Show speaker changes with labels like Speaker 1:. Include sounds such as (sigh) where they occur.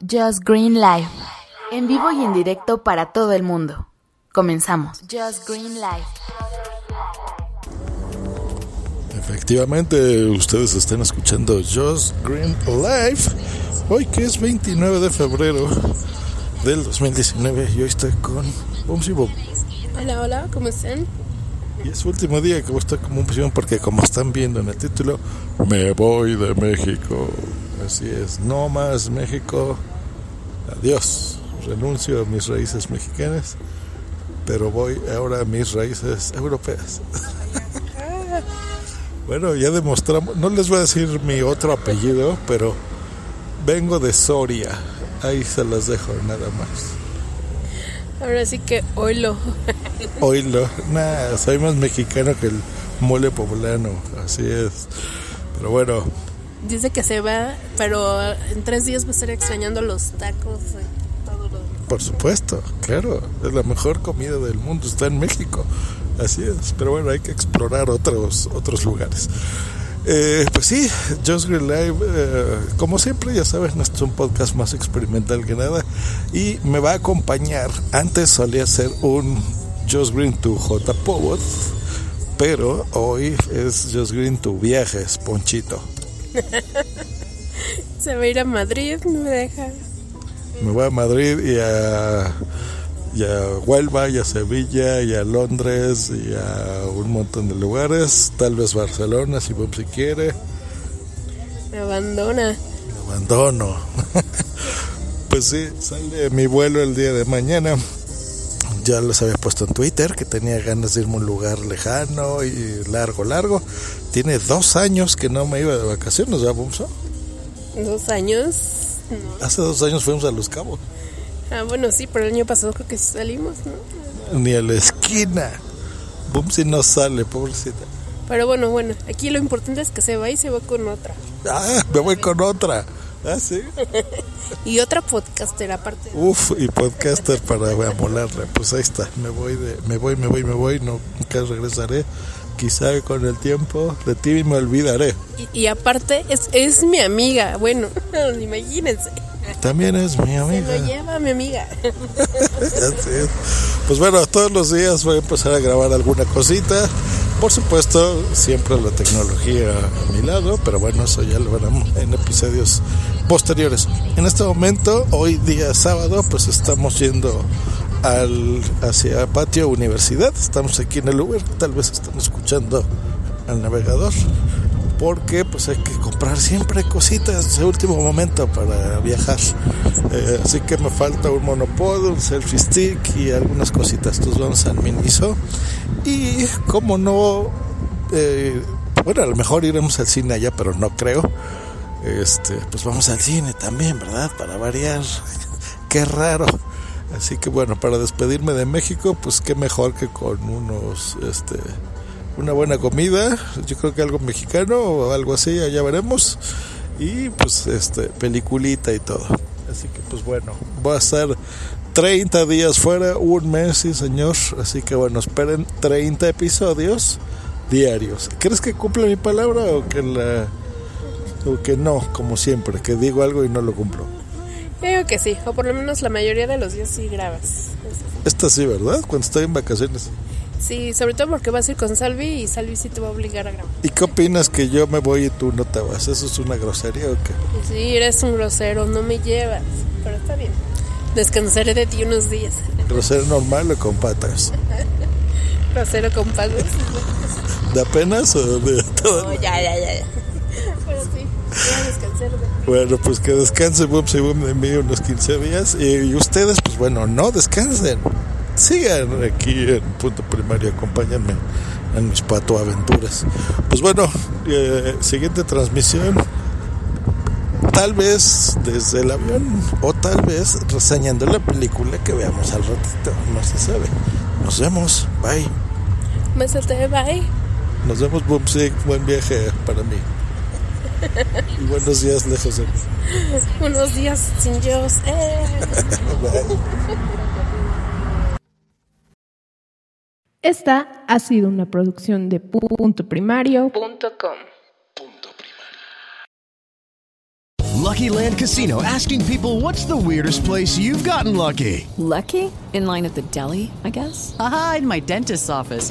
Speaker 1: Just Green Live. En vivo y en directo para todo el mundo. Comenzamos. Just Green Live.
Speaker 2: Efectivamente, ustedes están escuchando Just Green Live. Hoy que es 29 de febrero del 2019 y hoy estoy con Bumsy Boom.
Speaker 3: Hola, hola, ¿cómo están?
Speaker 2: Y es su último día que voy a estar como un porque como están viendo en el título, me voy de México. Así es, no más México. Adiós. Renuncio a mis raíces mexicanas, pero voy ahora a mis raíces europeas. (laughs) bueno, ya demostramos, no les voy a decir mi otro apellido, pero vengo de Soria. Ahí se las dejo nada más.
Speaker 3: Ahora sí que oilo.
Speaker 2: oilo. Nada, soy más mexicano que el mole poblano. Así es. Pero bueno,
Speaker 3: dice que se va, pero en tres días va a estar extrañando los tacos todo lo
Speaker 2: Por supuesto, claro, es la mejor comida del mundo, está en México, así es, pero bueno, hay que explorar otros, otros lugares. Eh, pues sí, Just Green Live, eh, como siempre, ya sabes, nuestro es un podcast más experimental que nada y me va a acompañar. Antes solía ser un Just Green to J. Powell, pero hoy es Just Green to Viajes, Ponchito. (laughs)
Speaker 3: Se va a ir a Madrid, no me deja.
Speaker 2: Me voy a Madrid y a, y a Huelva, y a Sevilla, y a Londres, y a un montón de lugares. Tal vez Barcelona, si Bob si quiere.
Speaker 3: Me abandona.
Speaker 2: Me abandono. (laughs) pues sí, sale mi vuelo el día de mañana. Ya les había puesto en Twitter que tenía ganas de irme a un lugar lejano y largo, largo. Tiene dos años que no me iba de vacaciones, ¿ya, Bumso?
Speaker 3: ¿Dos años?
Speaker 2: Hace dos años fuimos a Los Cabos.
Speaker 3: Ah, bueno, sí, pero el año pasado creo que salimos, ¿no?
Speaker 2: Ni a la esquina. Bumsi no sale, pobrecita.
Speaker 3: Pero bueno, bueno, aquí lo importante es que se va y se va con otra.
Speaker 2: Ah, me voy con otra. Ah, sí. (laughs)
Speaker 3: y otra podcaster aparte.
Speaker 2: Uf, y podcaster para amolarla. Pues ahí está. Me voy, de, me voy, me voy, me voy. No, nunca regresaré. Quizá con el tiempo de ti me olvidaré.
Speaker 3: Y, aparte es, es mi amiga. Bueno, (laughs) imagínense.
Speaker 2: También es mi amiga.
Speaker 3: Se lo lleva mi amiga. (laughs)
Speaker 2: pues bueno, todos los días voy a empezar a grabar alguna cosita. Por supuesto, siempre la tecnología a mi lado, pero bueno, eso ya lo veremos en episodios posteriores. En este momento, hoy día sábado, pues estamos yendo al hacia Patio Universidad. Estamos aquí en el Uber, tal vez están escuchando al navegador porque pues hay que comprar siempre cositas de último momento para viajar. Eh, así que me falta un monopod, un selfie stick y algunas cositas. Entonces vamos al Miniso. Y como no, eh, bueno, a lo mejor iremos al cine allá, pero no creo. Este, pues vamos al cine también, ¿verdad? Para variar. (laughs) qué raro. Así que bueno, para despedirme de México, pues qué mejor que con unos, este, una buena comida, yo creo que algo mexicano o algo así, allá veremos. Y pues este, peliculita y todo. Así que pues bueno, voy a estar 30 días fuera, un mes, sí señor. Así que bueno, esperen 30 episodios diarios. ¿Crees que cumple mi palabra o que la o que no, como siempre, que digo algo y no lo cumplo?
Speaker 3: Yo digo que sí, o por lo menos la mayoría de los días sí grabas.
Speaker 2: Esta sí, ¿verdad? Cuando estoy en vacaciones.
Speaker 3: Sí, sobre todo porque vas a ir con Salvi y Salvi sí te va a obligar a grabar.
Speaker 2: ¿Y qué opinas que yo me voy y tú no te vas? ¿Eso es una grosería o qué?
Speaker 3: Sí, eres un grosero, no me llevas, pero está bien. Descansaré de ti unos días.
Speaker 2: ¿Grosero normal o con patas? (laughs)
Speaker 3: grosero con patas.
Speaker 2: ¿De apenas o de
Speaker 3: todo? No, ya, ya, ya. Pero sí, de.
Speaker 2: Bueno, pues que descanse Boom y Boom de mí unos 15 días. Y ustedes, pues bueno, no descansen sigan aquí en Punto Primario, acompáñenme en mis pato aventuras. Pues bueno, eh, siguiente transmisión tal vez desde el avión, o tal vez reseñando la película que veamos al ratito, no se sabe. Nos vemos, bye.
Speaker 3: Mesete, bye.
Speaker 2: Nos vemos, Bumsy, buen viaje para mí. Y buenos días lejos de mí. (laughs)
Speaker 3: Unos días sin Dios. Eh. (laughs)
Speaker 4: Esta ha sido una producción de punto primario.com.
Speaker 5: Lucky Land Casino asking people what's the weirdest place you've gotten lucky?
Speaker 6: Lucky? In line at the deli, I guess?
Speaker 7: Aha, in my dentist's office.